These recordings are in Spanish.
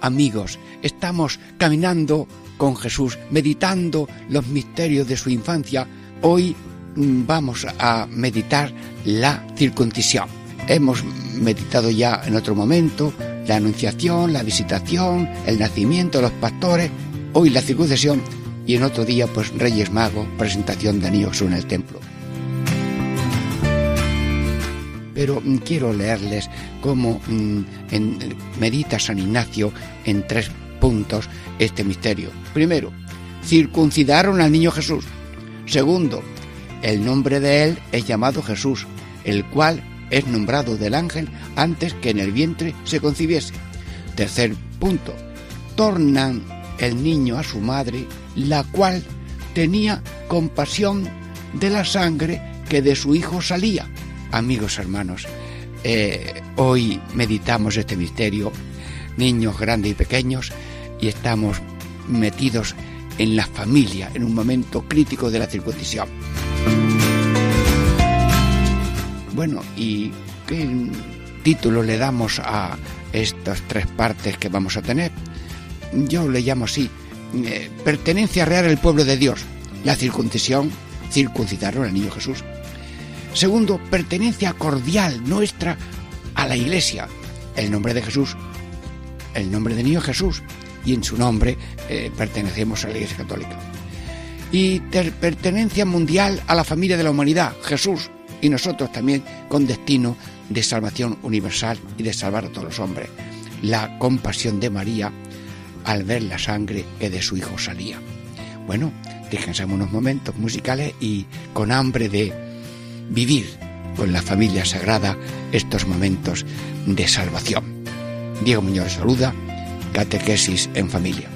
Amigos, estamos caminando con Jesús, meditando los misterios de su infancia. Hoy mm, vamos a meditar la circuncisión. Hemos meditado ya en otro momento la anunciación, la visitación, el nacimiento, los pastores, hoy la circuncisión y en otro día pues Reyes Magos, presentación de Niños en el templo pero mm, quiero leerles cómo mm, medita San Ignacio en tres puntos este misterio. Primero, circuncidaron al niño Jesús. Segundo, el nombre de él es llamado Jesús, el cual es nombrado del ángel antes que en el vientre se concibiese. Tercer punto, tornan el niño a su madre, la cual tenía compasión de la sangre que de su hijo salía amigos hermanos, eh, hoy meditamos este misterio, niños grandes y pequeños, y estamos metidos en la familia, en un momento crítico de la circuncisión. Bueno, ¿y qué título le damos a estas tres partes que vamos a tener? Yo le llamo así, eh, pertenencia real al pueblo de Dios, la circuncisión, circuncidaron al niño Jesús. Segundo, pertenencia cordial nuestra a la Iglesia. El nombre de Jesús, el nombre de niño Jesús, y en su nombre eh, pertenecemos a la Iglesia Católica. Y pertenencia mundial a la familia de la humanidad, Jesús, y nosotros también con destino de salvación universal y de salvar a todos los hombres. La compasión de María al ver la sangre que de su hijo salía. Bueno, descansamos unos momentos musicales y con hambre de vivir con la familia sagrada estos momentos de salvación. Diego Muñoz saluda, Catequesis en Familia.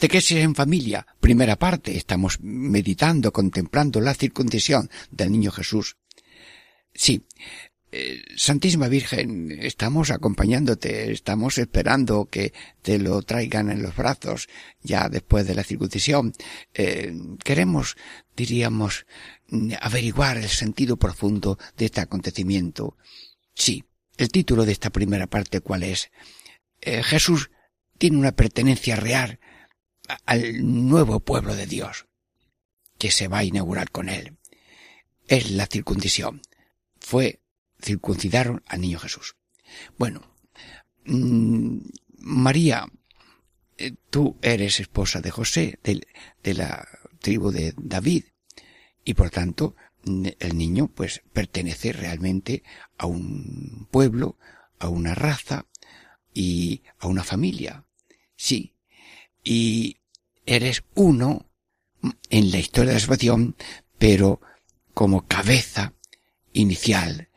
Catequesis en familia, primera parte, estamos meditando, contemplando la circuncisión del niño Jesús. Sí, eh, Santísima Virgen, estamos acompañándote, estamos esperando que te lo traigan en los brazos ya después de la circuncisión. Eh, queremos, diríamos, averiguar el sentido profundo de este acontecimiento. Sí, el título de esta primera parte, ¿cuál es? Eh, Jesús tiene una pertenencia real al nuevo pueblo de Dios que se va a inaugurar con él. Es la circuncisión. Fue, circuncidaron al niño Jesús. Bueno, mm, María, eh, tú eres esposa de José, de, de la tribu de David, y por tanto, el niño pues pertenece realmente a un pueblo, a una raza y a una familia. Sí. Y eres uno en la historia de la salvación, pero como cabeza inicial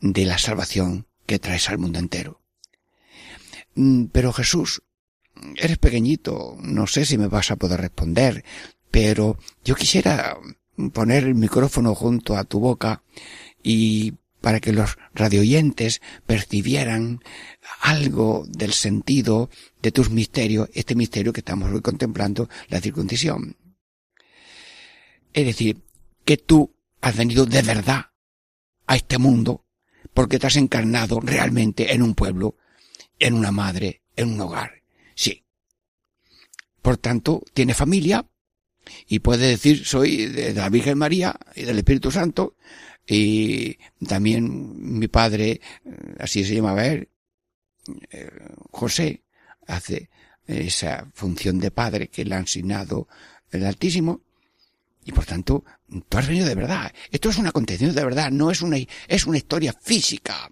de la salvación que traes al mundo entero. Mm, pero Jesús, eres pequeñito, no sé si me vas a poder responder, pero yo quisiera poner el micrófono junto a tu boca y para que los radioyentes percibieran algo del sentido de tus misterios, este misterio que estamos hoy contemplando, la circuncisión. Es decir, que tú has venido de verdad a este mundo porque te has encarnado realmente en un pueblo, en una madre, en un hogar. Sí. Por tanto, tiene familia y puede decir soy de la Virgen María y del Espíritu Santo y también mi padre, eh, así se llamaba él, eh, José, hace esa función de padre que le ha asignado el Altísimo y por tanto, tú has venido de verdad. Esto es un acontecimiento de verdad, no es una, es una historia física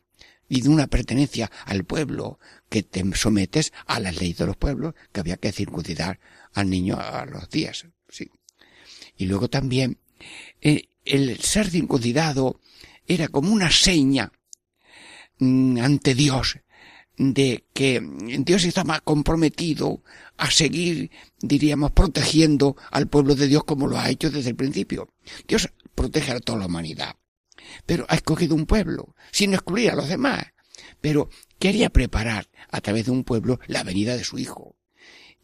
y de una pertenencia al pueblo que te sometes a las leyes de los pueblos que había que circuncidar al niño a los días. Sí. Y luego también, eh, el ser circuncidado era como una seña mm, ante Dios de que Dios estaba comprometido a seguir, diríamos, protegiendo al pueblo de Dios como lo ha hecho desde el principio. Dios protege a toda la humanidad, pero ha escogido un pueblo, sin excluir a los demás. Pero quería preparar a través de un pueblo la venida de su Hijo.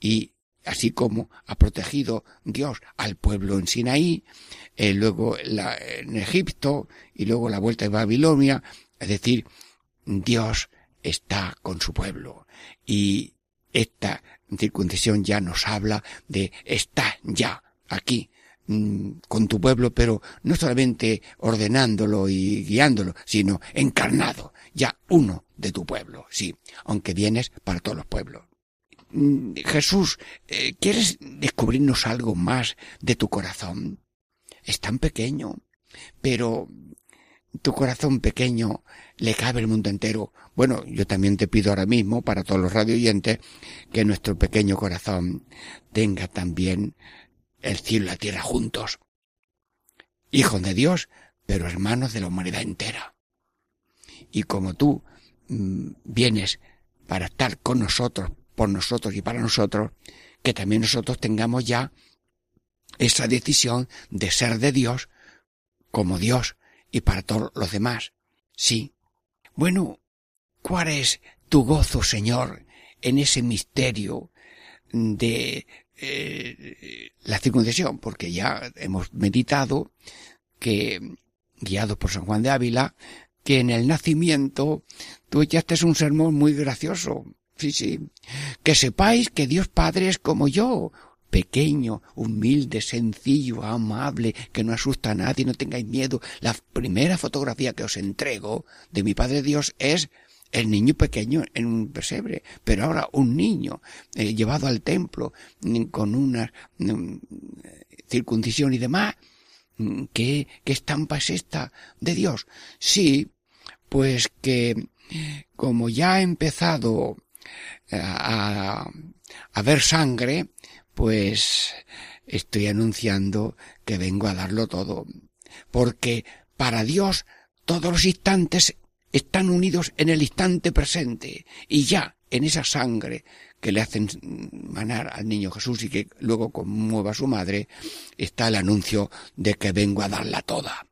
Y así como ha protegido Dios al pueblo en Sinaí, eh, luego en Egipto y luego la vuelta de Babilonia, es decir, Dios está con su pueblo y esta circuncisión ya nos habla de está ya aquí mm, con tu pueblo, pero no solamente ordenándolo y guiándolo, sino encarnado, ya uno de tu pueblo, sí, aunque vienes para todos los pueblos. Mm, Jesús, eh, ¿quieres descubrirnos algo más de tu corazón? Es tan pequeño, pero tu corazón pequeño le cabe el mundo entero. Bueno, yo también te pido ahora mismo, para todos los radioyentes, que nuestro pequeño corazón tenga también el cielo y la tierra juntos. Hijos de Dios, pero hermanos de la humanidad entera. Y como tú mm, vienes para estar con nosotros, por nosotros y para nosotros, que también nosotros tengamos ya esa decisión de ser de Dios como Dios y para todos los demás. Sí. Bueno, ¿cuál es tu gozo, Señor, en ese misterio de eh, la circuncisión? Porque ya hemos meditado que, guiado por San Juan de Ávila, que en el nacimiento tú echaste un sermón muy gracioso. Sí, sí. Que sepáis que Dios Padre es como yo, pequeño, humilde, sencillo, amable, que no asusta a nadie, no tengáis miedo. La primera fotografía que os entrego de mi Padre Dios es el niño pequeño en un pesebre, pero ahora un niño eh, llevado al templo mm, con una mm, circuncisión y demás. Mm, ¿Qué, ¿Qué estampa es esta de Dios? Sí, pues que como ya ha empezado a, a ver sangre, pues estoy anunciando que vengo a darlo todo. Porque para Dios todos los instantes están unidos en el instante presente y ya en esa sangre que le hacen manar al niño Jesús y que luego conmueva a su madre, está el anuncio de que vengo a darla toda.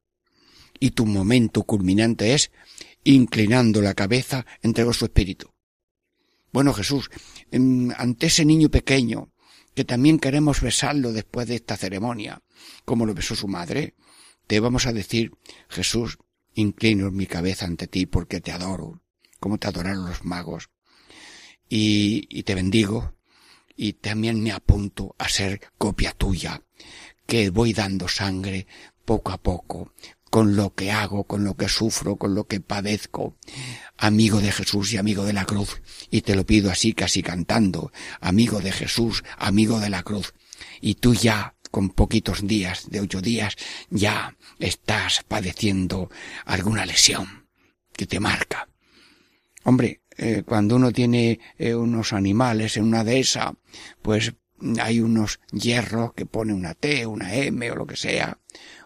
Y tu momento culminante es, inclinando la cabeza, entregó su espíritu. Bueno Jesús, ante ese niño pequeño, que también queremos besarlo después de esta ceremonia, como lo besó su madre, te vamos a decir, Jesús, inclino mi cabeza ante ti porque te adoro, como te adoraron los magos, y, y te bendigo, y también me apunto a ser copia tuya, que voy dando sangre poco a poco, con lo que hago, con lo que sufro, con lo que padezco, amigo de Jesús y amigo de la cruz. Y te lo pido así, casi cantando, amigo de Jesús, amigo de la cruz. Y tú ya, con poquitos días, de ocho días, ya estás padeciendo alguna lesión que te marca. Hombre, eh, cuando uno tiene eh, unos animales en una dehesa, pues hay unos hierros que pone una T, una M o lo que sea,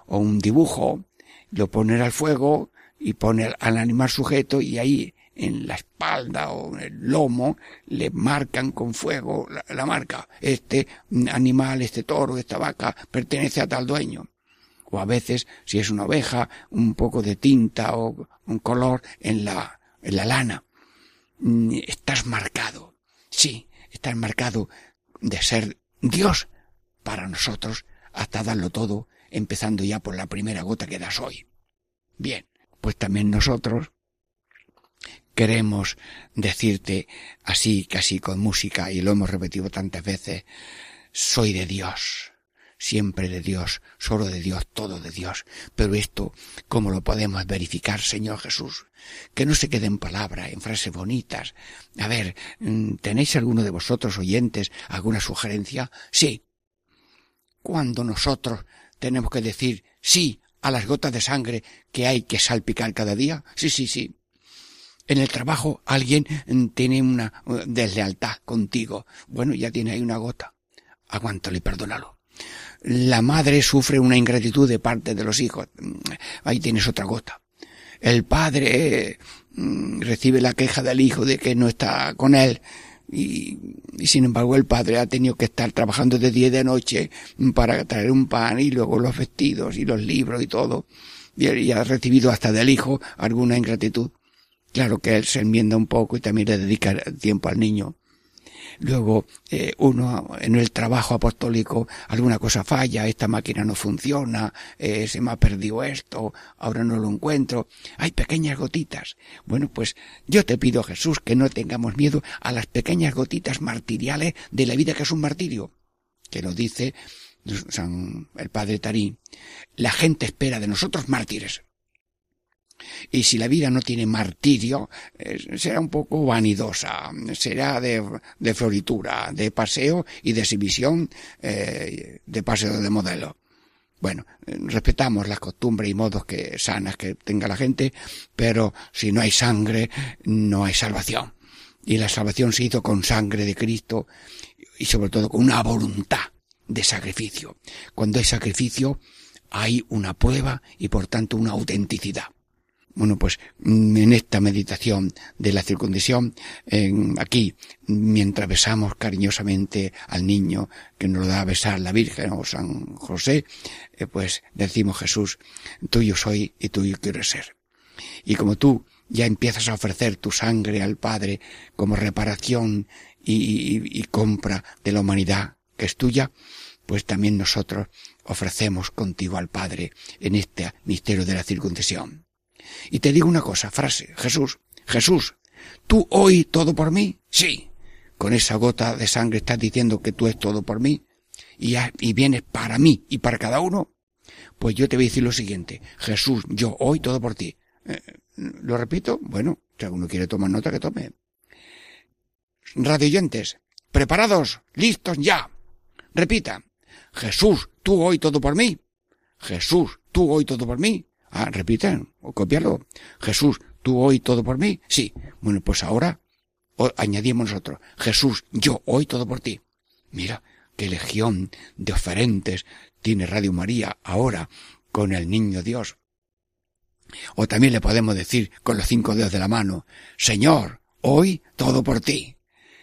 o un dibujo, lo ponen al fuego y pone al animal sujeto y ahí en la espalda o en el lomo le marcan con fuego la, marca. Este animal, este toro, esta vaca pertenece a tal dueño. O a veces, si es una oveja, un poco de tinta o, un color en la, en la lana. Mm, estás marcado. Sí, estás marcado de ser Dios para nosotros hasta darlo todo, empezando ya por la primera gota que das hoy. Bien, pues también nosotros queremos decirte así, casi con música, y lo hemos repetido tantas veces, soy de Dios, siempre de Dios, solo de Dios, todo de Dios. Pero esto, ¿cómo lo podemos verificar, Señor Jesús? Que no se quede en palabras, en frases bonitas. A ver, mm, ¿tenéis alguno de vosotros oyentes alguna sugerencia? Sí. Cuando nosotros tenemos que decir sí a las gotas de sangre que hay que salpicar cada día? Sí, sí, sí. En el trabajo alguien mm, tiene una uh, deslealtad contigo. Bueno, ya tiene ahí una gota. Aguántalo y perdónalo la madre sufre una ingratitud de parte de los hijos. Ahí tienes otra gota. El padre mm, recibe la queja del hijo de que no está con él y, sin embargo el padre ha tenido que estar trabajando de día y de noche para traer un pan y luego los vestidos y los libros y todo y, ha recibido hasta del hijo alguna ingratitud. Claro que él se enmienda un poco y también le dedica tiempo al niño. Luego, eh, uno en el trabajo apostólico, alguna cosa falla, esta máquina no funciona, eh, se me ha perdido esto, ahora no lo encuentro. Hay pequeñas gotitas. Bueno, pues yo te pido, Jesús, que no tengamos miedo a las pequeñas gotitas martiriales de la vida que es un martirio. Que lo dice San, el padre Tarí. La gente espera de nosotros mártires. Y si la vida no tiene martirio, eh, será un poco vanidosa, será de, de, floritura, de paseo y de exhibición, eh, de paseo de modelo. Bueno, eh, respetamos las costumbres y modos que sanas que tenga la gente, pero si no hay sangre, no hay salvación. Y la salvación se hizo con sangre de Cristo y sobre todo con una voluntad de sacrificio. Cuando hay sacrificio, hay una prueba y por tanto una autenticidad. Bueno, pues mm, en esta meditación de la circuncisión, aquí, mientras besamos cariñosamente al niño que nos lo da a besar la Virgen o San José, eh, pues decimos Jesús, tuyo soy y tuyo quiero ser. Y como tú ya empiezas a ofrecer tu sangre al Padre como reparación y, y compra de la humanidad que es tuya, pues también nosotros ofrecemos contigo al Padre en este misterio de la circuncisión. Y te digo una cosa, frase, Jesús, Jesús, ¿tú hoy todo por mí? Sí. Con esa gota de sangre estás diciendo que tú es todo por mí y, vienes para mí y para cada uno. Pues yo te voy a decir lo siguiente, Jesús, yo hoy todo por ti. Eh, ¿Lo repito? Bueno, si alguno quiere tomar nota, que tome. Radioyentes, preparados, listos ya. Repita, Jesús, tú hoy todo por mí. Jesús, tú hoy todo por mí. Ah, repiten, o copiarlo. Jesús, ¿tú hoy todo por mí? Sí. Bueno, pues ahora añadimos nosotros. Jesús, yo hoy todo por ti. Mira, qué legión de oferentes tiene Radio María ahora con el niño Dios. O también le podemos decir con los cinco dedos de la mano, Señor, hoy todo por ti.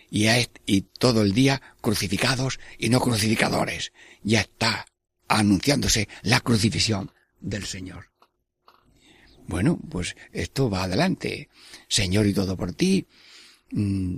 Y, y todo el día crucificados y no crucificadores. Ya está anunciándose la crucifixión del Señor. Bueno, pues esto va adelante. Señor y todo por ti. Mm,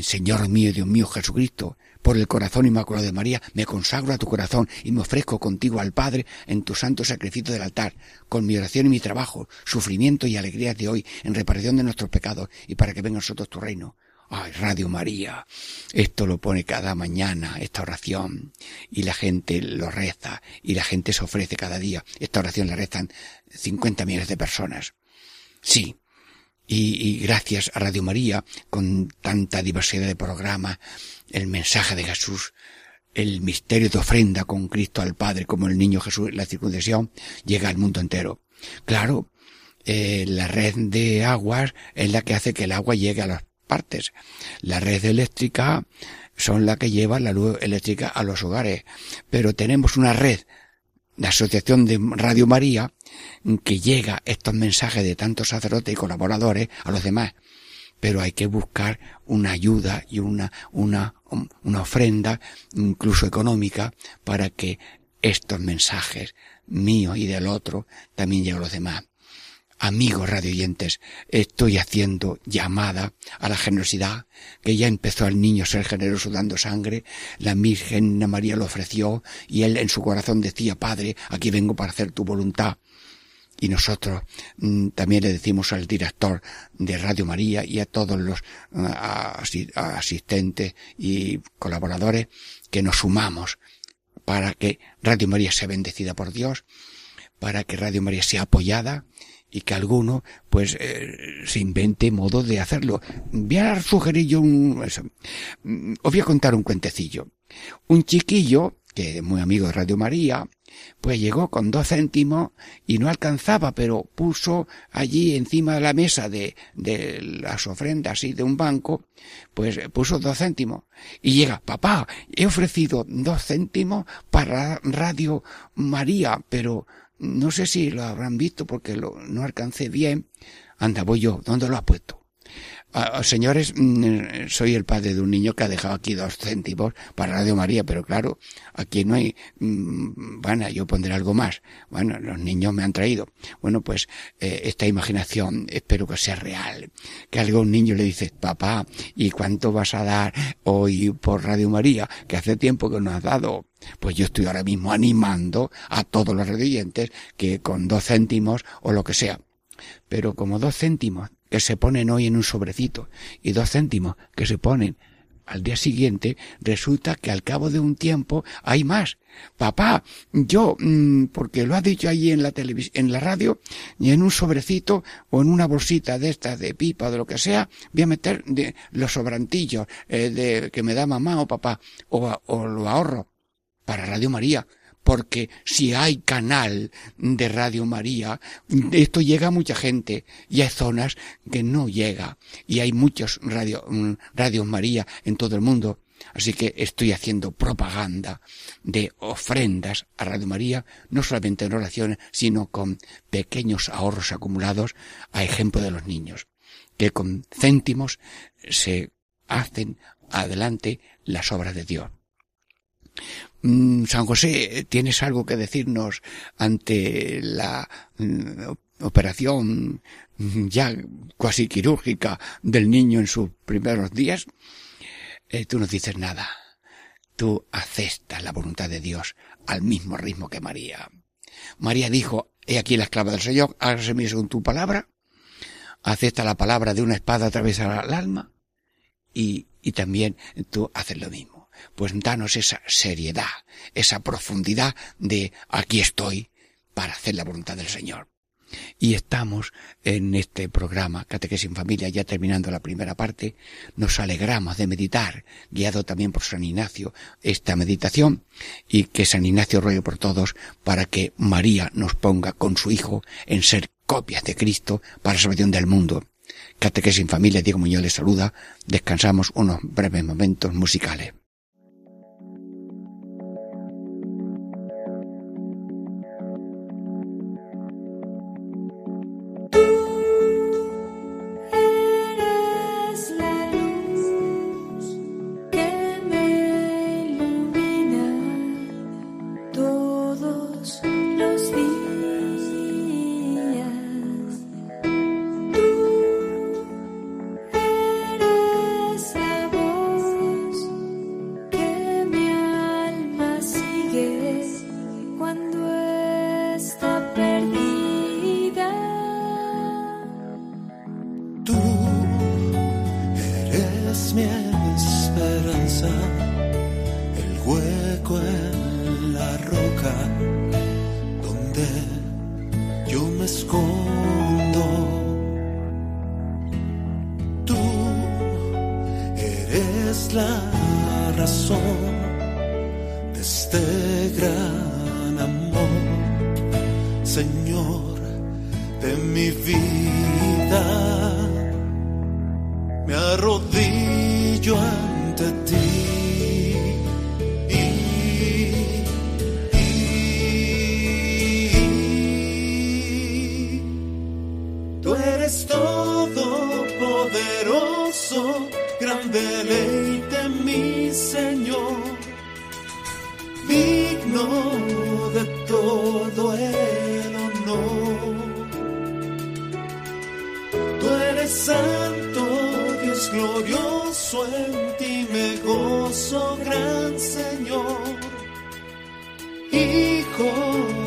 Señor mío, Dios mío, Jesucristo, por el corazón inmaculado de María, me consagro a tu corazón y me ofrezco contigo al Padre en tu santo sacrificio del altar, con mi oración y mi trabajo, sufrimiento y alegrías de hoy, en reparación de nuestros pecados y para que venga a nosotros tu reino. Ay, Radio María. Esto lo pone cada mañana, esta oración. Y la gente lo reza. Y la gente se ofrece cada día. Esta oración la rezan 50 millones de personas. Sí. Y, gracias a Radio María, con tanta diversidad de programas, el mensaje de Jesús, el misterio de ofrenda con Cristo al Padre, como el niño Jesús, la circuncisión, llega al mundo entero. Claro, eh, la red de aguas es la que hace que el agua llegue a los partes. La red eléctrica son la que lleva la luz eléctrica a los hogares, pero tenemos una red, la Asociación de Radio María, que llega estos mensajes de tantos sacerdotes y colaboradores a los demás. Pero hay que buscar una ayuda y una, una, una ofrenda, incluso económica, para que estos mensajes míos y del otro también lleguen a los demás. Amigos radioyentes, estoy haciendo llamada a la generosidad, que ya empezó el niño a ser generoso dando sangre, la Virgen María lo ofreció y él en su corazón decía, Padre, aquí vengo para hacer tu voluntad. Y nosotros mm, también le decimos al director de Radio María y a todos los ah, asistentes y colaboradores que nos sumamos para que Radio María sea bendecida por Dios, para que Radio María sea apoyada y que alguno pues eh, se invente modo de hacerlo. Voy a sugerir yo un... Mm, os voy a contar un cuentecillo. Un chiquillo, que es muy amigo de Radio María, pues llegó con dos céntimos y no alcanzaba, pero puso allí encima de la mesa de, de las ofrendas y de un banco, pues puso dos céntimos. Y llega, papá, he ofrecido dos céntimos para Radio María, pero no sé si lo habrán visto porque lo, no alcancé bien. Anda, voy yo. ¿Dónde lo ha puesto? Señores, mm, soy el padre de un niño que ha dejado aquí dos céntimos para Radio María, pero claro, aquí no hay, mm, bueno, yo pondré algo más. Bueno, los niños me han traído. Bueno, pues eh, esta imaginación espero que sea real. Que algún niño le dice, papá, ¿y cuánto vas a dar hoy por Radio María? Que hace tiempo que no has dado. Pues yo estoy ahora mismo animando a todos los radiantes que con dos céntimos o lo que sea. Pero como dos céntimos que se ponen hoy en un sobrecito y dos céntimos que se ponen al día siguiente, resulta que al cabo de un tiempo hay más. Papá, yo, mm, porque lo ha dicho allí en la televisión, en la radio, y en un sobrecito o en una bolsita de estas de pipa o de lo que sea, voy a meter de los sobrantillos eh, de que me da mamá o papá, o, o lo ahorro para Radio María porque si hay canal de Radio María, esto llega a mucha gente y hay zonas que no llega y hay muchos radio, mm, radios María en todo el mundo. Así que estoy haciendo propaganda de ofrendas a Radio María, no solamente en oraciones, sino con pequeños ahorros acumulados, a ejemplo de los niños, que con céntimos se hacen adelante las obras de Dios. Mm, San José, ¿tienes algo que decirnos ante la mm, operación mm, ya casi quirúrgica del niño en sus primeros días? Eh, tú no dices nada. Tú aceptas la voluntad de Dios al mismo ritmo que María. María dijo, he aquí la esclava del Señor, hágase mi según tu palabra. Acepta la palabra de una espada atravesada al alma. Y, y también tú haces lo mismo pues danos esa seriedad, esa profundidad de aquí estoy para hacer la voluntad del Señor. Y estamos en este programa Catequesis en Familia, ya terminando la primera parte, nos alegramos de meditar, guiado también por San Ignacio, esta meditación, y que San Ignacio ruegue por todos para que María nos ponga con su Hijo en ser copias de Cristo para la salvación del mundo. Catequesis en Familia, Diego Muñoz les saluda, descansamos unos breves momentos musicales. santo, Dios glorioso, en ti me gozo, gran Señor, Hijo.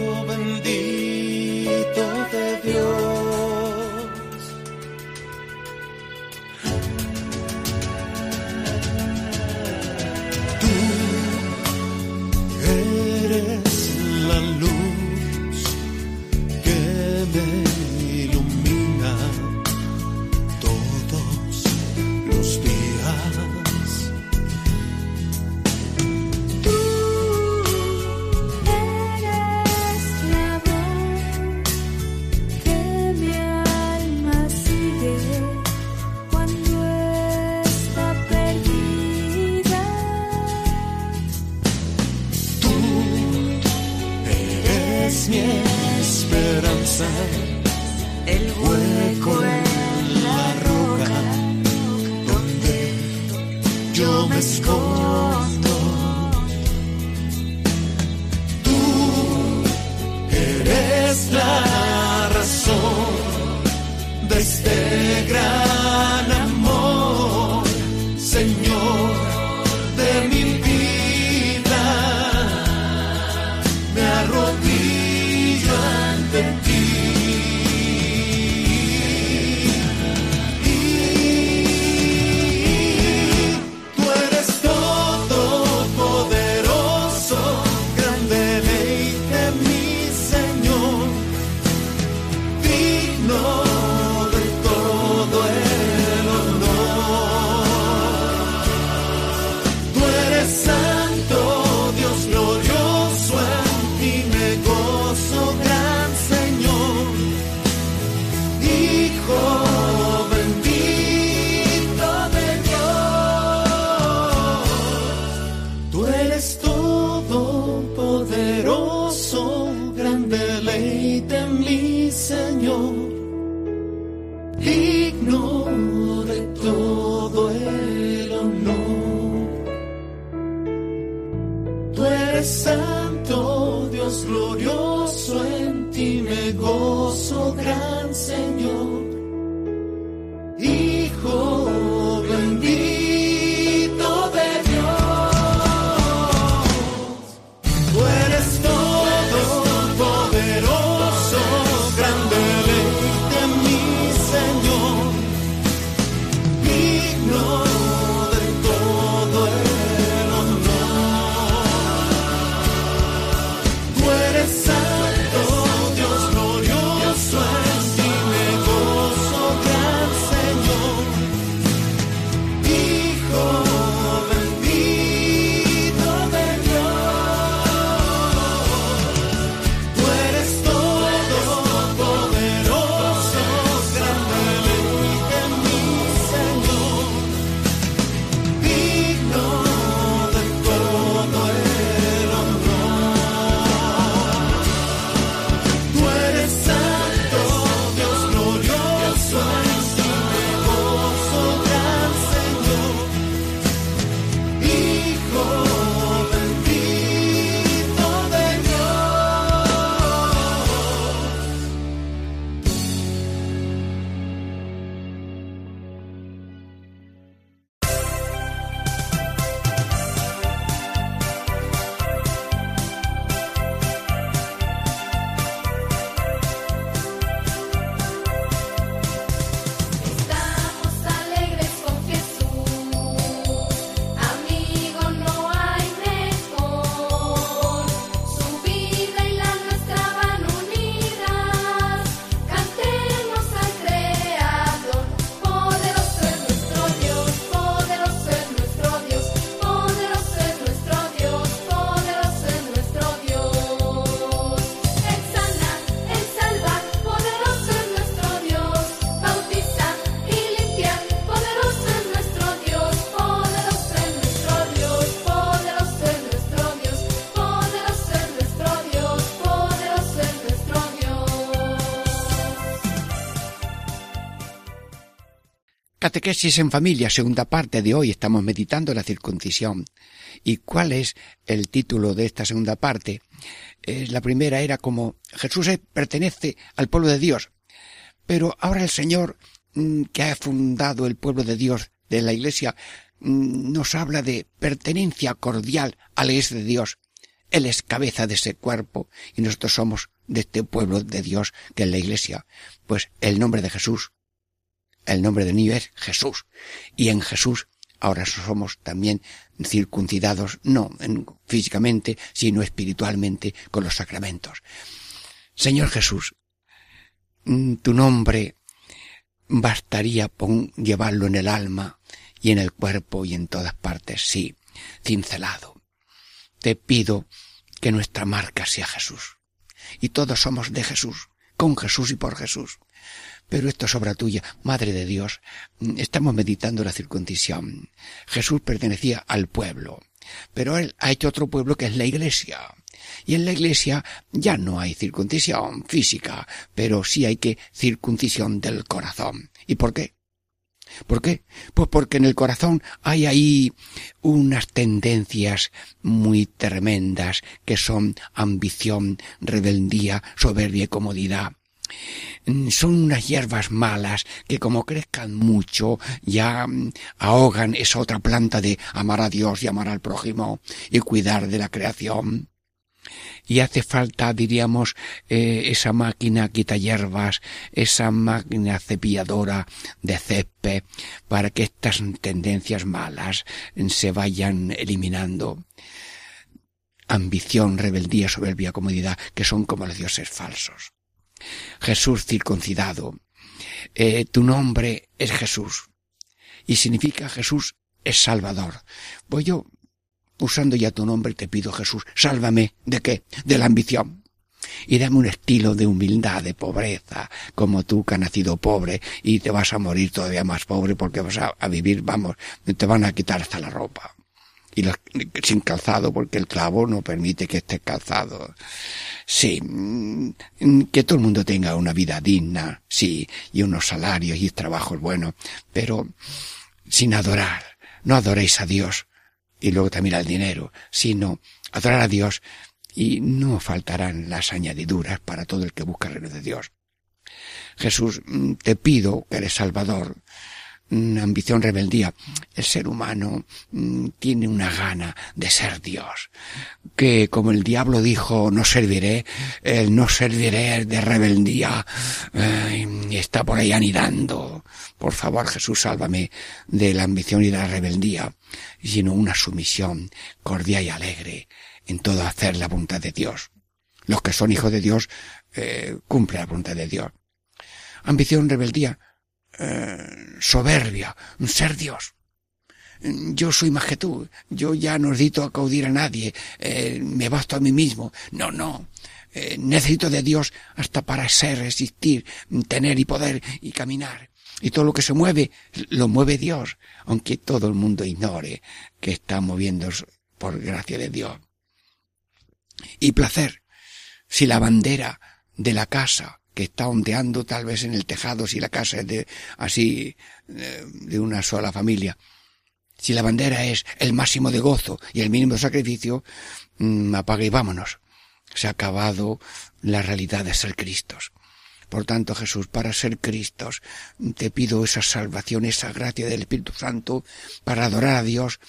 Catequesis en Familia, segunda parte de hoy, estamos meditando la circuncisión. ¿Y cuál es el título de esta segunda parte? Eh, la primera era como Jesús pertenece al pueblo de Dios, pero ahora el Señor mm, que ha fundado el pueblo de Dios de la Iglesia mm, nos habla de pertenencia cordial a la Iglesia de Dios. Él es cabeza de ese cuerpo y nosotros somos de este pueblo de Dios que es la Iglesia. Pues el nombre de Jesús el nombre del niño es Jesús. Y en Jesús ahora somos también circuncidados, no físicamente, sino espiritualmente con los sacramentos. Señor Jesús, mm, tu nombre bastaría llevarlo en el alma y en el cuerpo y en todas partes, sí, cincelado. Te pido que nuestra marca sea Jesús. Y todos somos de Jesús, con Jesús y por Jesús. Pero esto es obra tuya, Madre de Dios. Estamos meditando la circuncisión. Jesús pertenecía al pueblo, pero él ha hecho otro pueblo que es la iglesia. Y en la iglesia ya no hay circuncisión física, pero sí hay que circuncisión del corazón. ¿Y por qué? ¿Por qué? Pues porque en el corazón hay ahí unas tendencias muy tremendas que son ambición, rebeldía, soberbia y comodidad. Mm, son unas hierbas malas que como crezcan mucho ya mm, ahogan esa otra planta de amar a Dios y amar al prójimo y cuidar de la creación y hace falta, diríamos, eh, esa máquina quita hierbas, esa máquina cepilladora de césped, para que estas tendencias malas se vayan eliminando. Ambición, rebeldía, soberbia, comodidad, que son como los dioses falsos. Jesús circuncidado. Eh, tu nombre es Jesús. Y significa Jesús es Salvador. Pues yo usando ya tu nombre, te pido Jesús, sálvame de qué? De la ambición. Y dame un estilo de humildad, de pobreza, como tú que has nacido pobre y te vas a morir todavía más pobre porque vas a, vivir, vamos, te van a quitar hasta la ropa. Y sin calzado porque el clavo no permite que estés calzado. Sí, mm, que todo el mundo tenga una vida digna, sí, y unos salarios y trabajos buenos, pero sin adorar. No adoréis a Dios, y luego también al dinero, sino adorar a Dios y no faltarán las añadiduras para todo el que busca el reino de Dios. Jesús, mm, te pido que eres Salvador, ambición, rebeldía. El ser humano mm, tiene una gana de ser Dios, que como el diablo dijo, no serviré, no serviré de rebeldía, y está por ahí anidando. Por favor, Jesús, sálvame de la ambición y de la rebeldía sino una sumisión cordial y alegre en todo hacer la voluntad de Dios. Los que son hijos de Dios eh, cumplen la voluntad de Dios. Ambición, rebeldía, eh, soberbia, ser Dios. Yo soy más que tú, yo ya no necesito acaudir a nadie, eh, me basto a mí mismo. No, no, eh, necesito de Dios hasta para ser, existir, tener y poder y caminar. Y todo lo que se mueve, lo mueve Dios, aunque todo el mundo ignore que está moviendo por gracia de Dios. Y placer, si la bandera de la casa que está ondeando tal vez en el tejado, si la casa es de así eh, de una sola familia, si la bandera es el máximo de gozo y el mínimo de sacrificio, mm, apague y vámonos. Se ha acabado la realidad de ser Cristos. Por tanto, Jesús, para ser Cristos, te pido esa salvación, esa gracia del Espíritu Santo para adorar a Dios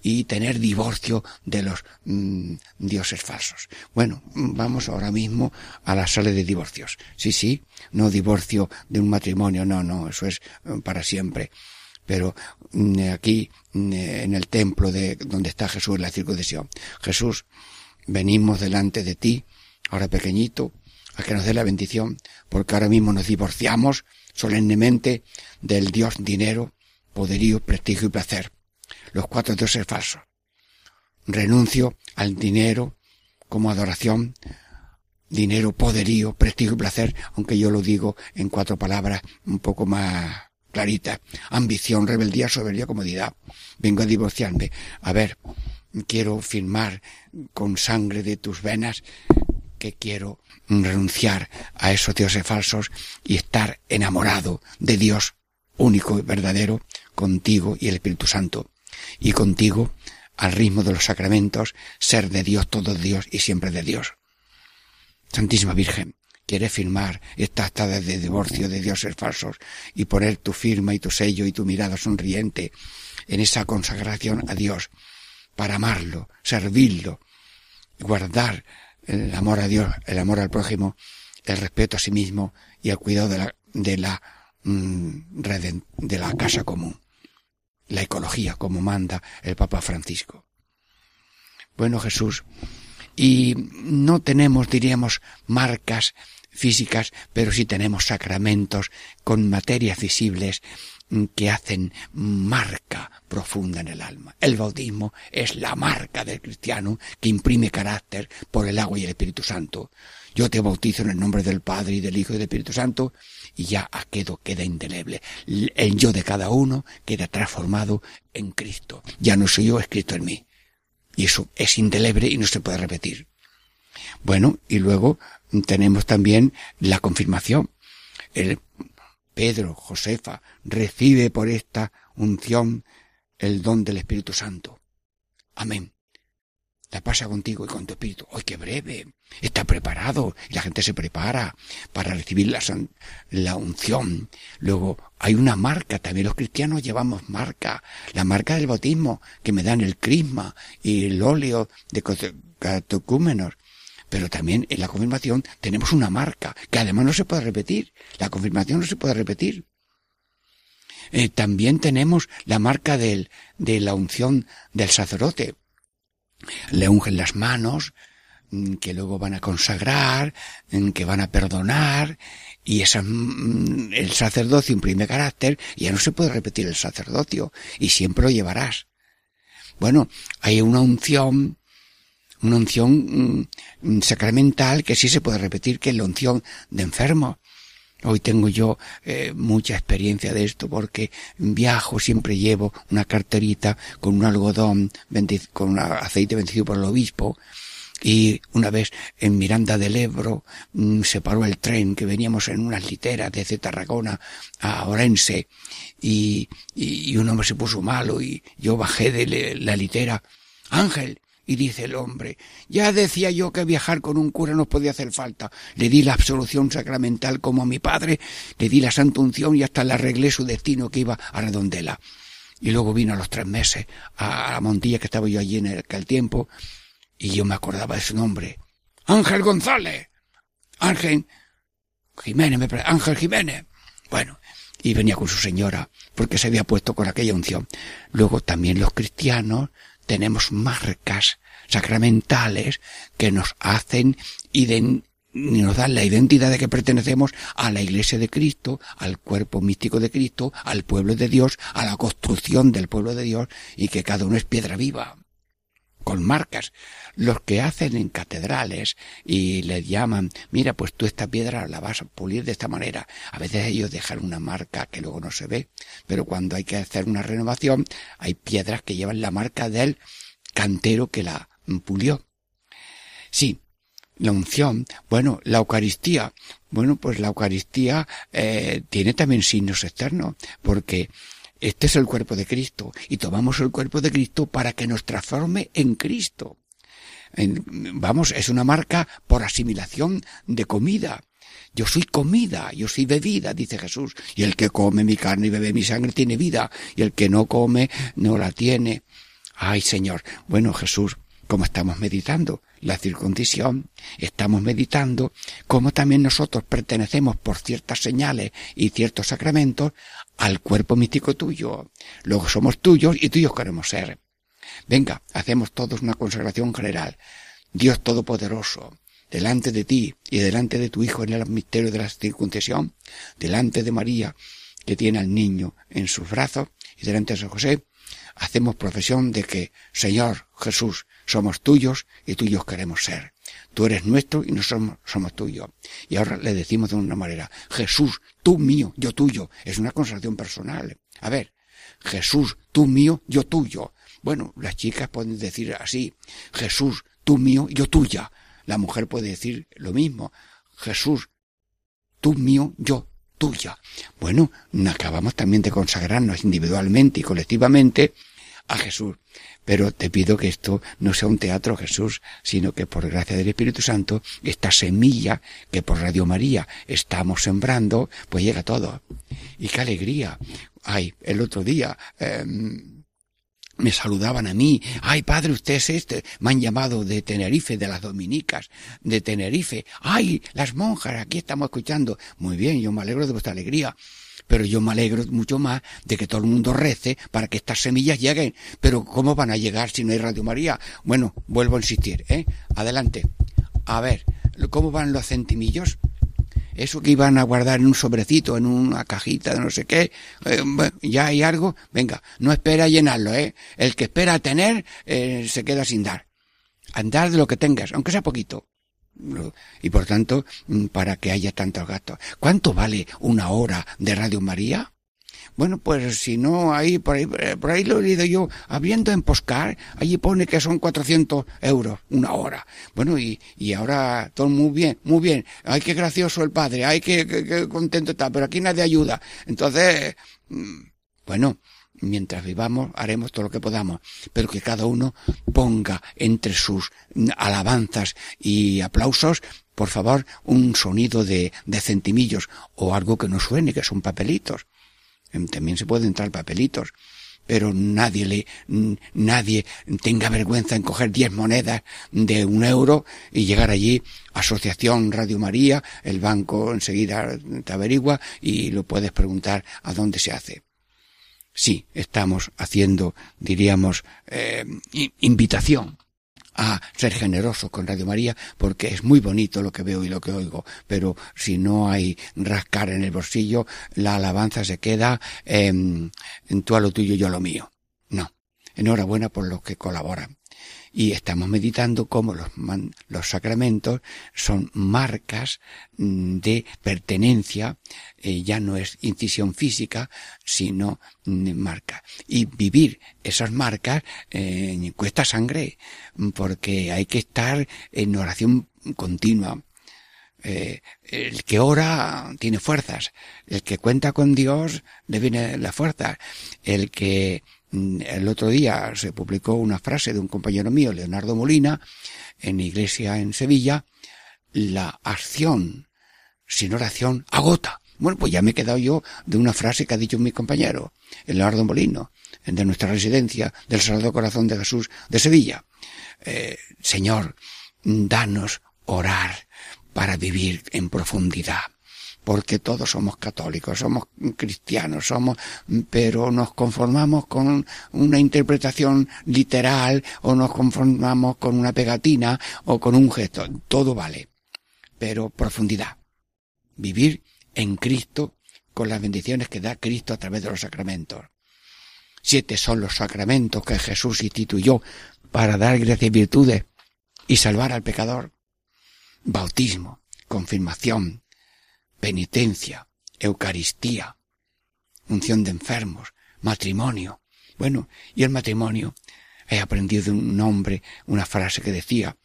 y tener divorcio de los mm, dioses falsos. Bueno, vamos ahora mismo a la sala de divorcios. Sí, sí, no divorcio de un matrimonio, no, no, eso es eh, para siempre. Pero mm, aquí, mm, en el templo de donde está Jesús en la circuncisión, Jesús, venimos delante de ti, ahora pequeñito, a que nos dé la bendición, porque ahora mismo nos divorciamos solemnemente del Dios dinero, poderío, prestigio y placer. Los cuatro dioses falsos. Renuncio al dinero como adoración, dinero, poderío, prestigio y placer, aunque yo lo digo en cuatro palabras un poco más claritas. Ambición, rebeldía, soberbia, comodidad. Vengo a divorciarme. A ver, quiero firmar con sangre de tus venas que quiero renunciar a esos dioses falsos y estar enamorado de Dios único y verdadero, contigo y el Espíritu Santo, y contigo, al ritmo de los sacramentos, ser de Dios, todo Dios y siempre de Dios. Santísima Virgen, quieres firmar esta acta de divorcio de dioses falsos y poner tu firma y tu sello y tu mirada sonriente en esa consagración a Dios para amarlo, servirlo, guardar el amor a Dios, el amor al prójimo, el respeto a sí mismo y el cuidado de la, de la, mm, de la casa común, la ecología como manda el Papa Francisco. Bueno, Jesús, y no tenemos, diríamos, marcas físicas, pero sí tenemos sacramentos con materias visibles que hacen marca profunda en el alma. El bautismo es la marca del cristiano que imprime carácter por el agua y el Espíritu Santo. Yo te bautizo en el nombre del Padre y del Hijo y del Espíritu Santo y ya aquello queda indeleble. El yo de cada uno queda transformado en Cristo. Ya no soy yo, es Cristo en mí. Y eso es indeleble y no se puede repetir. Bueno, y luego tenemos también la confirmación. El Pedro, Josefa, recibe por esta unción el don del Espíritu Santo. Amén. La pasa contigo y con tu espíritu. ¡Ay, qué breve! Está preparado. Y la gente se prepara para recibir la, la unción. Luego, hay una marca. También los cristianos llevamos marca. La marca del bautismo, que me dan el crisma y el óleo de cate- catecúmenos. Pero también en la confirmación tenemos una marca, que además no se puede repetir. La confirmación no se puede repetir. Eh, también tenemos la marca del, de la unción del sacerdote. Le ungen las manos, mm, que luego van a consagrar, mm, que van a perdonar, y esa, mm, el sacerdocio imprime carácter, ya no se puede repetir el sacerdocio, y siempre lo llevarás. Bueno, hay una unción, una unción mm, sacramental que sí se puede repetir, que es la unción de enfermo. Hoy tengo yo eh, mucha experiencia de esto porque viajo, siempre llevo una carterita con un algodón, con un aceite vencido por el obispo. Y una vez en Miranda del Ebro mm, se paró el tren que veníamos en unas literas desde Tarragona a Orense y, y, un hombre se puso malo y yo bajé de la litera. Ángel, y dice el hombre, ya decía yo que viajar con un cura no podía hacer falta. Le di la absolución sacramental como a mi padre, le di la santa unción y hasta le arreglé su destino que iba a Redondela. Y luego vino a los tres meses a la montilla que estaba yo allí en el- aquel tiempo y yo me acordaba de su nombre. Ángel González. Ángel Jiménez, me Ángel Jiménez. Bueno, y venía con su señora, porque se había puesto con aquella unción. Luego también los cristianos tenemos marcas sacramentales que nos hacen y nos dan la identidad de que pertenecemos a la Iglesia de Cristo, al cuerpo místico de Cristo, al pueblo de Dios, a la construcción del pueblo de Dios, y que cada uno es piedra viva con marcas. Los que hacen en catedrales y le llaman, mira, pues tú esta piedra la vas a pulir de esta manera. A veces ellos dejan una marca que luego no se ve, pero cuando hay que hacer una renovación, hay piedras que llevan la marca del cantero que la pulió. Sí, la unción, bueno, la Eucaristía, bueno, pues la Eucaristía eh, tiene también signos externos, porque este es el cuerpo de Cristo y tomamos el cuerpo de Cristo para que nos transforme en Cristo. Vamos, es una marca por asimilación de comida. Yo soy comida, yo soy bebida, dice Jesús. Y el que come mi carne y bebe mi sangre tiene vida, y el que no come no la tiene. Ay, Señor. Bueno, Jesús, como estamos meditando la circuncisión, estamos meditando cómo también nosotros pertenecemos por ciertas señales y ciertos sacramentos al cuerpo místico tuyo. Luego somos tuyos y tuyos queremos ser. Venga, hacemos todos una consagración general. Dios Todopoderoso, delante de ti y delante de tu Hijo en el misterio de la circuncisión, delante de María, que tiene al niño en sus brazos, y delante de San José, hacemos profesión de que, Señor Jesús, somos tuyos y tuyos queremos ser. Tú eres nuestro y nosotros somos tuyos. Y ahora le decimos de una manera, Jesús, tú mío, yo tuyo. Es una consagración personal. A ver, Jesús, tú mío, yo tuyo. Bueno, las chicas pueden decir así, Jesús, tú mío, yo tuya. La mujer puede decir lo mismo, Jesús, tú mío, yo tuya. Bueno, acabamos también de consagrarnos individualmente y colectivamente a Jesús. Pero te pido que esto no sea un teatro, Jesús, sino que por gracia del Espíritu Santo, esta semilla que por Radio María estamos sembrando, pues llega todo. Y qué alegría. Ay, el otro día, em, me saludaban a mí. Ay, padre, usted es este. Me han llamado de Tenerife, de las Dominicas, de Tenerife. Ay, las monjas, aquí estamos escuchando. Muy bien, yo me alegro de vuestra alegría. Pero yo me alegro mucho más de que todo el mundo rece para que estas semillas lleguen. Pero ¿cómo van a llegar si no hay Radio María? Bueno, vuelvo a insistir, ¿eh? Adelante. A ver, ¿cómo van los centimillos? Eso que iban a guardar en un sobrecito, en una cajita de no sé qué, eh, bueno, ya hay algo, venga, no espera llenarlo, ¿eh? El que espera tener, eh, se queda sin dar. Andar de lo que tengas, aunque sea poquito. Y por tanto, mm, para que haya tantos gastos. ¿Cuánto vale una hora de Radio María? Bueno, pues si no, ahí, por ahí, eh, por ahí lo he leído yo, habiendo en Poscar, allí pone que son 400 euros una hora. Bueno, y, y ahora todo muy bien, muy bien. Ay, qué gracioso el padre, ay, qué, qué, contento está, pero aquí nadie ayuda. Entonces, mm, bueno, mientras vivamos haremos todo lo que podamos, pero que cada uno ponga entre sus alabanzas y aplausos, por favor, un sonido de, de centimillos o algo que no suene, que son papelitos. Em, También se pueden entrar papelitos, pero nadie le, nadie tenga vergüenza en coger diez monedas de un euro y llegar allí, Asociación Radio María, el banco enseguida te averigua y lo puedes preguntar a dónde se hace. Sí estamos haciendo, diríamos, eh, invitación a ser generosos con Radio María porque es muy bonito lo que veo y lo que oigo, pero si no hay rascar en el bolsillo, la alabanza se queda em, en tú a lo tuyo, yo a lo mío. No. Enhorabuena por los que colaboran. Y estamos meditando cómo los, man- los sacramentos son marcas mm, de pertenencia, eh, ya no es incisión física, sino mm, marca. Y vivir esas marcas eh, cuesta sangre, porque hay que estar en oración continua. Eh, el que ora tiene fuerzas, el que cuenta con Dios le viene la fuerza, el que el otro día se publicó una frase de un compañero mío, Leonardo Molina, en iglesia en Sevilla, la acción sin oración agota. Bueno, pues ya me he quedado yo de una frase que ha dicho mi compañero, Leonardo Molino, de nuestra residencia del Sagrado Corazón de Jesús de Sevilla. Eh, Señor, danos orar para vivir en profundidad porque todos somos católicos, somos cristianos, somos, pero nos conformamos con una interpretación literal o nos conformamos con una pegatina o con un gesto, todo vale, pero profundidad, vivir en Cristo con las bendiciones que da Cristo a través de los sacramentos. Siete son los sacramentos que Jesús instituyó para dar gracia y virtudes y salvar al pecador. Bautismo, confirmación, penitencia, Eucaristía, unción de enfermos, matrimonio. Bueno, y el matrimonio, he aprendido de un hombre una frase que decía,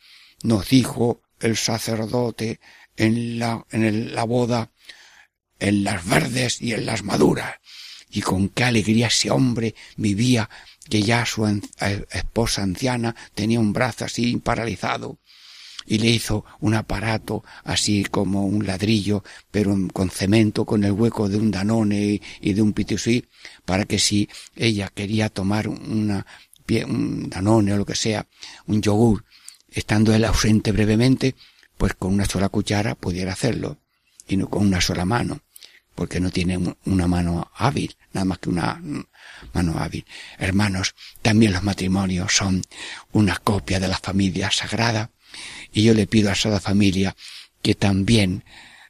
nos dijo el sacerdote en la, en la boda, en las verdes y en las maduras. Y con qué alegría ese hombre vivía, que ya su eh, esposa anciana tenía un brazo así paralizado y le hizo un aparato así como un ladrillo, pero con cemento, con el hueco de un danone y, de un pitusí, para que si ella quería tomar una, un danone o lo que sea, un yogur, estando él ausente brevemente, pues con una sola cuchara pudiera hacerlo, y no con una sola mano, porque no tiene un- una mano hábil, nada más que una mano hábil. Hermanos, también los matrimonios son una copia de la familia sagrada, y yo le pido a esa familia que también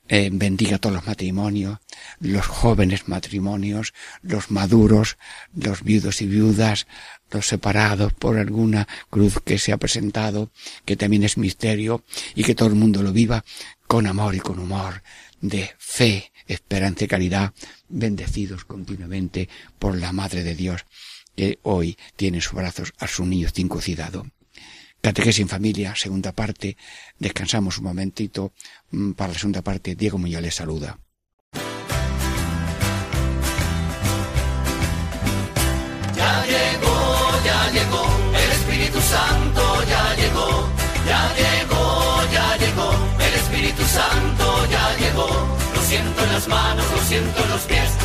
eh, bendiga todos los matrimonios, los jóvenes matrimonios, los maduros, los viudos y viudas, los separados por alguna cruz que se ha presentado, que también es misterio, y que todo el mundo lo viva con amor y con humor, de fe, esperanza y caridad, bendecidos continuamente por la Madre de Dios, que hoy tiene en sus brazos a su niño circuncidado. Catequesis en familia, segunda parte. Descansamos un momentito mm, para la segunda parte. Diego Muñoz les saluda. Ya llegó, ya llegó, el Espíritu Santo ya llegó, ya llegó, ya llegó, el Espíritu Santo ya llegó. Lo siento en las manos, lo siento en los pies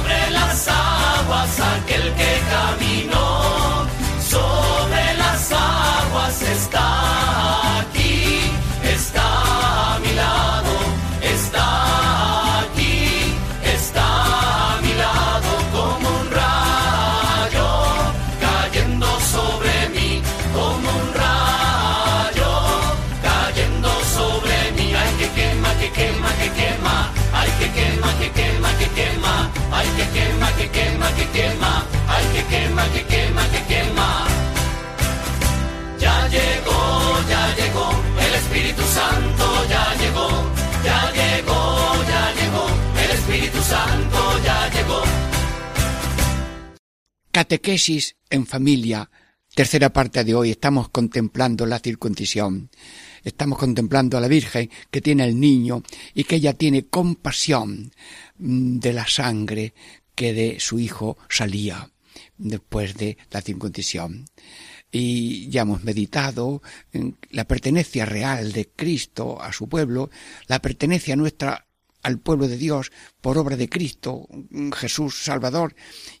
Catequesis en familia. Tercera parte de hoy. Estamos contemplando la circuncisión. Estamos contemplando a la Virgen que tiene el niño y que ella tiene compasión mm, de la sangre que de su hijo salía después de la circuncisión. Y ya hemos meditado la pertenencia real de Cristo a su pueblo, la pertenencia nuestra al pueblo de Dios por obra de Cristo, Jesús Salvador,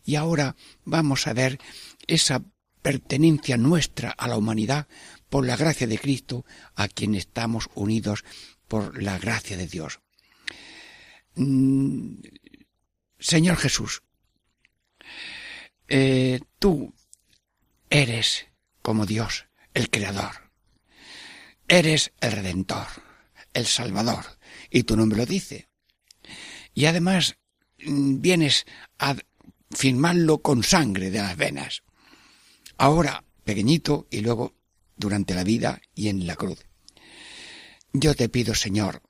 y ahora vamos a ver esa pertenencia nuestra a la humanidad por la gracia de Cristo, a quien estamos unidos por la gracia de Dios. Mm, Señor Jesús, eh, tú eres como Dios, el Creador. Eres el Redentor, el Salvador, y tu nombre lo dice. Y además mm, vienes a firmarlo con sangre de las venas. Ahora pequeñito y luego durante la vida y en la cruz. Yo te pido, Señor,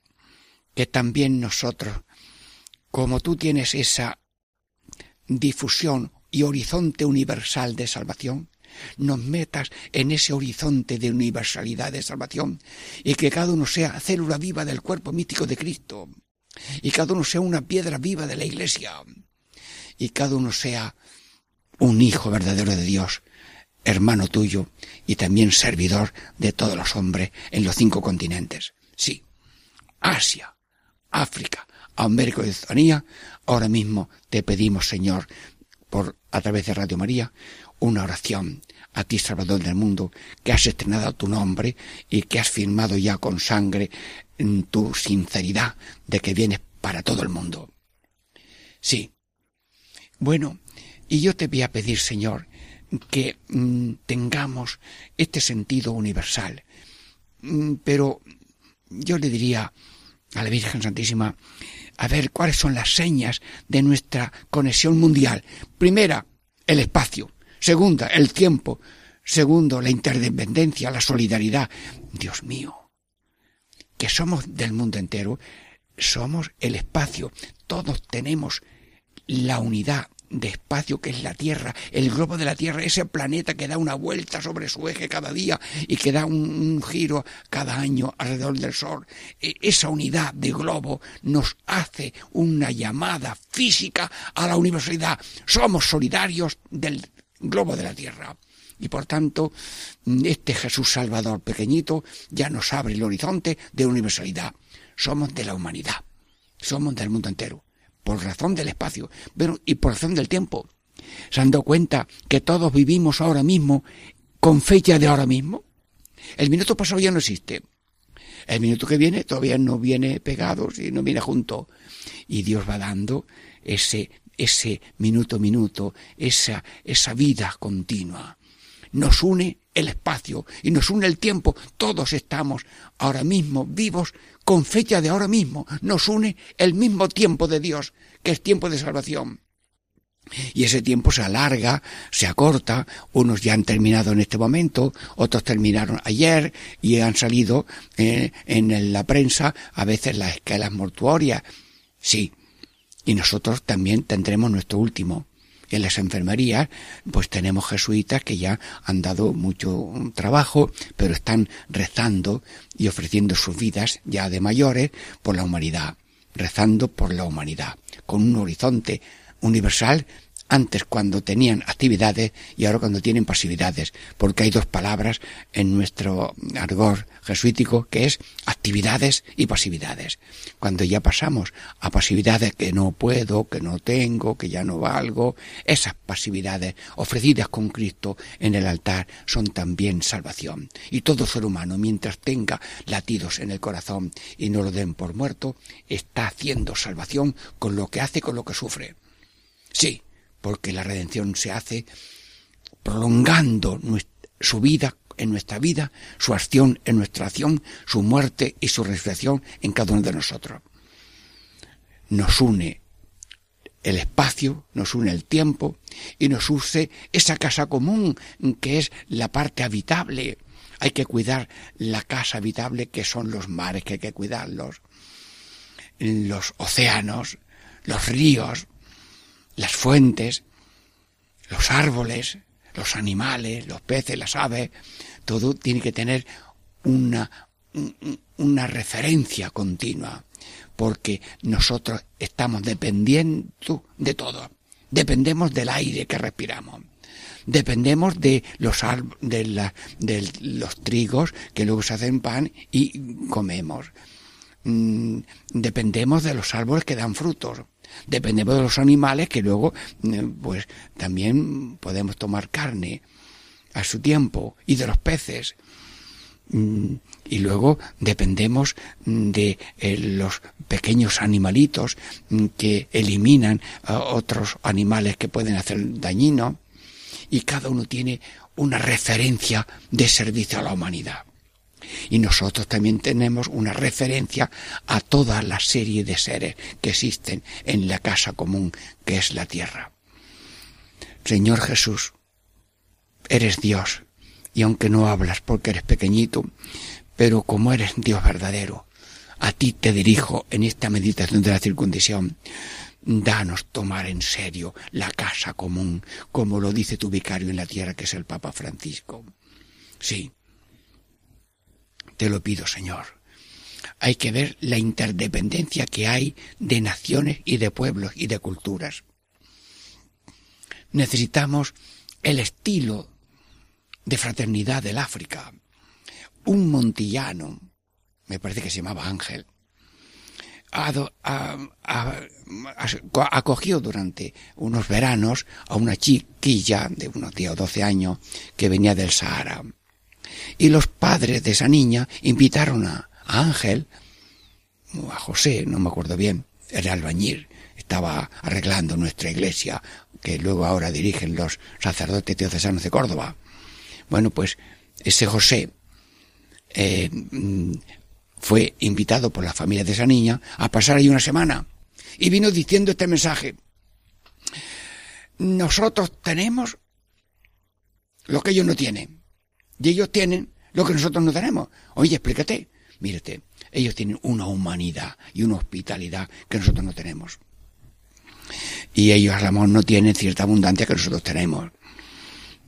que también nosotros, como tú tienes esa difusión y horizonte universal de salvación, nos metas en ese horizonte de universalidad de salvación y que cada uno sea célula viva del cuerpo mítico de Cristo y cada uno sea una piedra viva de la iglesia y cada uno sea un hijo verdadero de Dios, hermano tuyo y también servidor de todos los hombres en los cinco continentes. Sí, Asia, África, América y Oceanía, ahora mismo te pedimos, Señor, por a través de Radio María, una oración a ti, Salvador del mundo, que has estrenado tu nombre y que has firmado ya con sangre en tu sinceridad de que vienes para todo el mundo. Sí. Bueno, y yo te voy a pedir, Señor, que mm, tengamos este sentido universal. Mm, pero yo le diría a la Virgen Santísima, a ver cuáles son las señas de nuestra conexión mundial. Primera, el espacio. Segunda, el tiempo. Segundo, la interdependencia, la solidaridad. Dios mío, que somos del mundo entero, somos el espacio. Todos tenemos la unidad de espacio que es la Tierra, el globo de la Tierra, ese planeta que da una vuelta sobre su eje cada día y que da un, giro cada año alrededor del Sol. E- esa unidad de globo nos hace una llamada física a la universalidad. Somos solidarios del globo de la Tierra. Y por tanto, este Jesús Salvador pequeñito ya nos abre el horizonte de universalidad. Somos de la humanidad. Somos del mundo entero por razón del espacio, pero y por razón del tiempo. ¿Se han dado cuenta que todos vivimos ahora mismo con fecha de ahora mismo? El minuto pasado ya no existe. El minuto que viene todavía no viene pegado, si no viene junto. Y Dios va dando ese, ese minuto minuto, esa, esa vida continua. Nos une el espacio y nos une el tiempo. Todos estamos ahora mismo vivos con fecha de ahora mismo. Nos une el mismo tiempo de Dios, que es tiempo de salvación. Y ese tiempo se alarga, se acorta, unos ya han terminado en este momento, otros terminaron ayer y han salido eh, en la prensa a veces las escalas mortuorias. Sí, y nosotros también tendremos nuestro último. En las enfermerías, pues tenemos jesuitas que ya han dado mucho trabajo, pero están rezando y ofreciendo sus vidas ya de mayores por la humanidad, rezando por la humanidad, con un horizonte universal antes cuando tenían actividades y ahora cuando tienen pasividades, porque hay dos palabras en nuestro argor jesuítico que es actividades y pasividades. Cuando ya pasamos a pasividades que no puedo, que no tengo, que ya no valgo, esas pasividades ofrecidas con Cristo en el altar son también salvación. Y todo ser humano, mientras tenga latidos en el corazón y no lo den por muerto, está haciendo salvación con lo que hace, con lo que sufre. Sí, porque la redención se hace prolongando su vida en nuestra vida, su acción en nuestra acción, su muerte y su resurrección en cada uno de nosotros. Nos une el espacio, nos une el tiempo y nos use esa casa común que es la parte habitable. Hay que cuidar la casa habitable que son los mares, que hay que cuidarlos, los océanos, los ríos, las fuentes, los árboles, los animales, los peces, las aves, todo tiene que tener una, una referencia continua, porque nosotros estamos dependiendo de todo. Dependemos del aire que respiramos. Dependemos de los, de, la, de los trigos que luego se hacen pan y comemos. Mm, dependemos de los árboles que dan frutos Dependemos de los animales que luego, eh, pues también podemos tomar carne a su tiempo y de los peces. Mm, y luego dependemos de eh, los pequeños animalitos mm, que eliminan a otros animales que pueden hacer dañino. Y cada uno tiene una referencia de servicio a la humanidad. Y nosotros también tenemos una referencia a toda la serie de seres que existen en la casa común que es la tierra. Señor Jesús, eres Dios, y aunque no hablas porque eres pequeñito, pero como eres Dios verdadero, a ti te dirijo en esta meditación de la circuncisión. Danos tomar en serio la casa común, como lo dice tu vicario en la tierra, que es el Papa Francisco. Sí, te lo pido, Señor. Hay que ver la interdependencia que hay de naciones y de pueblos y de culturas. Necesitamos el estilo de fraternidad del África. Un montillano, me parece que se llamaba Ángel, acogió durante unos veranos a una chiquilla de unos 10 o 12 años que venía del Sahara y los padres de esa niña invitaron a, Ángel, o a José, no me acuerdo bien, era albañil, estaba arreglando nuestra iglesia, que luego ahora dirigen los sacerdotes diocesanos de Córdoba. Bueno, pues ese José eh, mm, fue invitado por la familia de esa niña a pasar ahí una semana y vino diciendo este mensaje. Nosotros tenemos lo que ellos no tienen. Y ellos tienen lo que nosotros no tenemos. Oye, explícate. Mírate, ellos tienen una humanidad y una hospitalidad que nosotros no tenemos. Y ellos a no tienen cierta abundancia que nosotros tenemos.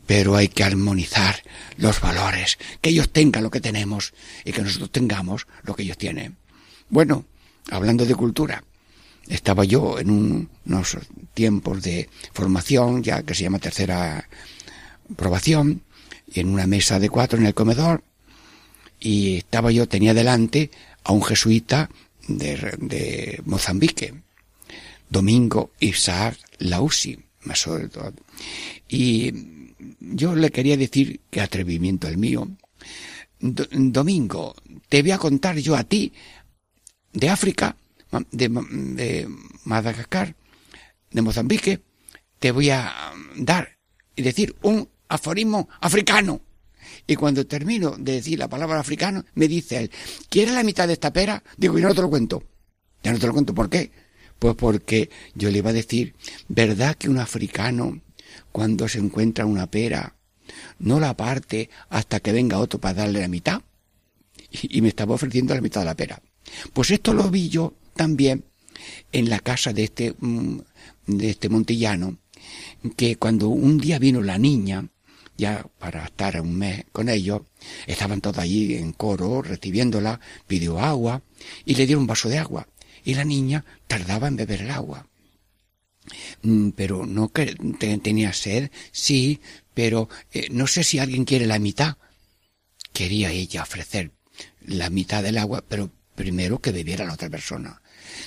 Pero hay que armonizar los valores, que ellos tengan lo que tenemos y que nosotros tengamos lo que ellos tienen. Bueno, hablando de cultura, estaba yo en unos tiempos de formación, ya que se llama tercera aprobación, en una mesa de cuatro en el comedor y estaba yo, tenía delante a un jesuita de, de Mozambique, Domingo Isaac Lausi, más. Y yo le quería decir qué atrevimiento el mío. Domingo, te voy a contar yo a ti de África, de, de Madagascar, de Mozambique, te voy a dar y decir un aforismo africano. Y cuando termino de decir la palabra africano, me dice él, ¿quieres la mitad de esta pera? Digo, y no te lo cuento. Ya no te lo cuento. ¿Por qué? Pues porque yo le iba a decir, ¿verdad que un africano, cuando se encuentra una pera, no la parte hasta que venga otro para darle la mitad? Y, me estaba ofreciendo la mitad de la pera. Pues esto lo vi yo también en la casa de este, mm, de este montillano, que cuando un día vino la niña, ya para estar un mes con ellos, estaban todos allí en coro recibiéndola, pidió agua y le dieron un vaso de agua y la niña tardaba en beber el agua. Mm, Pero no que te- tenía sed, sí, pero eh, no sé si alguien quiere la mitad. Quería ella ofrecer la mitad del agua, pero primero que bebiera la otra persona.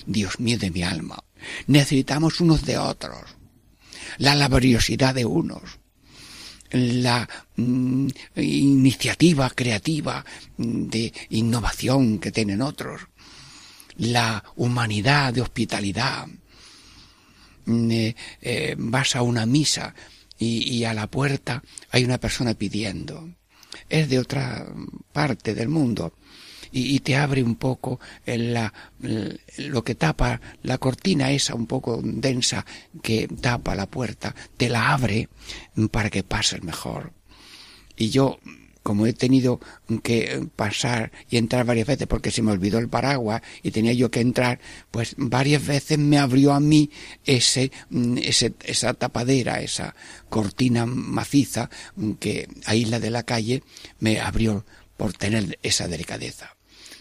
Dios mío de mi alma, necesitamos unos de otros. La laboriosidad de unos la mm, iniciativa creativa de innovación que tienen otros, la humanidad de hospitalidad. Mm, eh, eh, vas a una misa y a la puerta hay una persona pidiendo. Es de otra parte del mundo y, y te abre un poco la, lo que tapa la cortina esa un poco densa que tapa la puerta, te la abre para que pases mejor. Y yo, como he tenido que pasar y entrar varias veces porque se me olvidó el paraguas y tenía yo que entrar, pues varias veces me abrió a mí ese, mm, ese esa tapadera, esa cortina maciza que aísla de la calle, me abrió por tener esa delicadeza.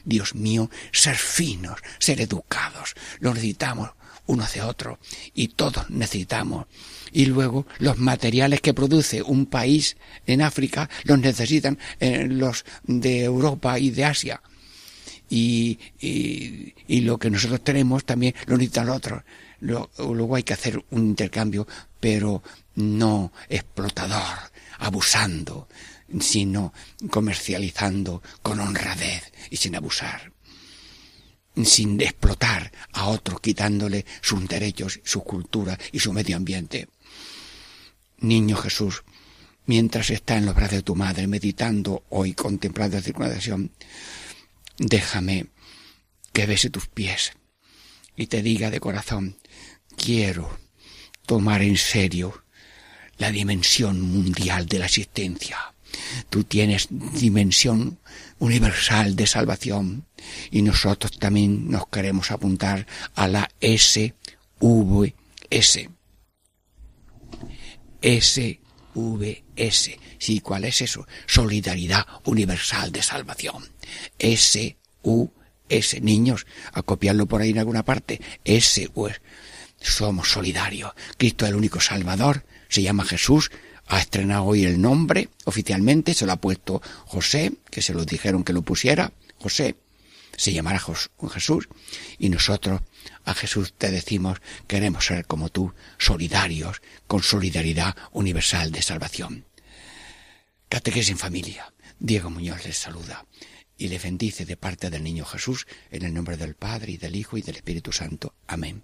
Dios mío, ser finos, ser educados, lo necesitamos uno hacia otro y todos necesitamos. Y luego los materiales que produce un país en África los necesitan eh, los de Europa y de Asia. Y, y, y lo que nosotros tenemos también lo necesitan los otros. Luego hay que hacer un intercambio, pero no explotador, abusando, sino comercializando con honradez y sin abusar sin explotar a otros, quitándole sus derechos, su cultura y su medio ambiente. Niño Jesús, mientras está en los brazos de tu madre, meditando hoy, contemplando la circunvalación, déjame que bese tus pies y te diga de corazón, quiero tomar en serio la dimensión mundial de la existencia. Tú tienes dimensión universal de salvación y nosotros también nos queremos apuntar a la SVS. SVS. Sí, ¿cuál es eso? Solidaridad Universal de Salvación. SUS. Niños, a copiarlo por ahí en alguna parte. SUS. Somos solidarios. Cristo es el único Salvador. Se llama Jesús. Ha estrenado hoy el nombre oficialmente. Se lo ha puesto José, que se lo dijeron que lo pusiera. José se llamará Jesús y nosotros a Jesús te decimos queremos ser como tú, solidarios, con solidaridad universal de salvación. Catequesis en familia. Diego Muñoz les saluda y le bendice de parte del niño Jesús en el nombre del Padre y del Hijo y del Espíritu Santo. Amén.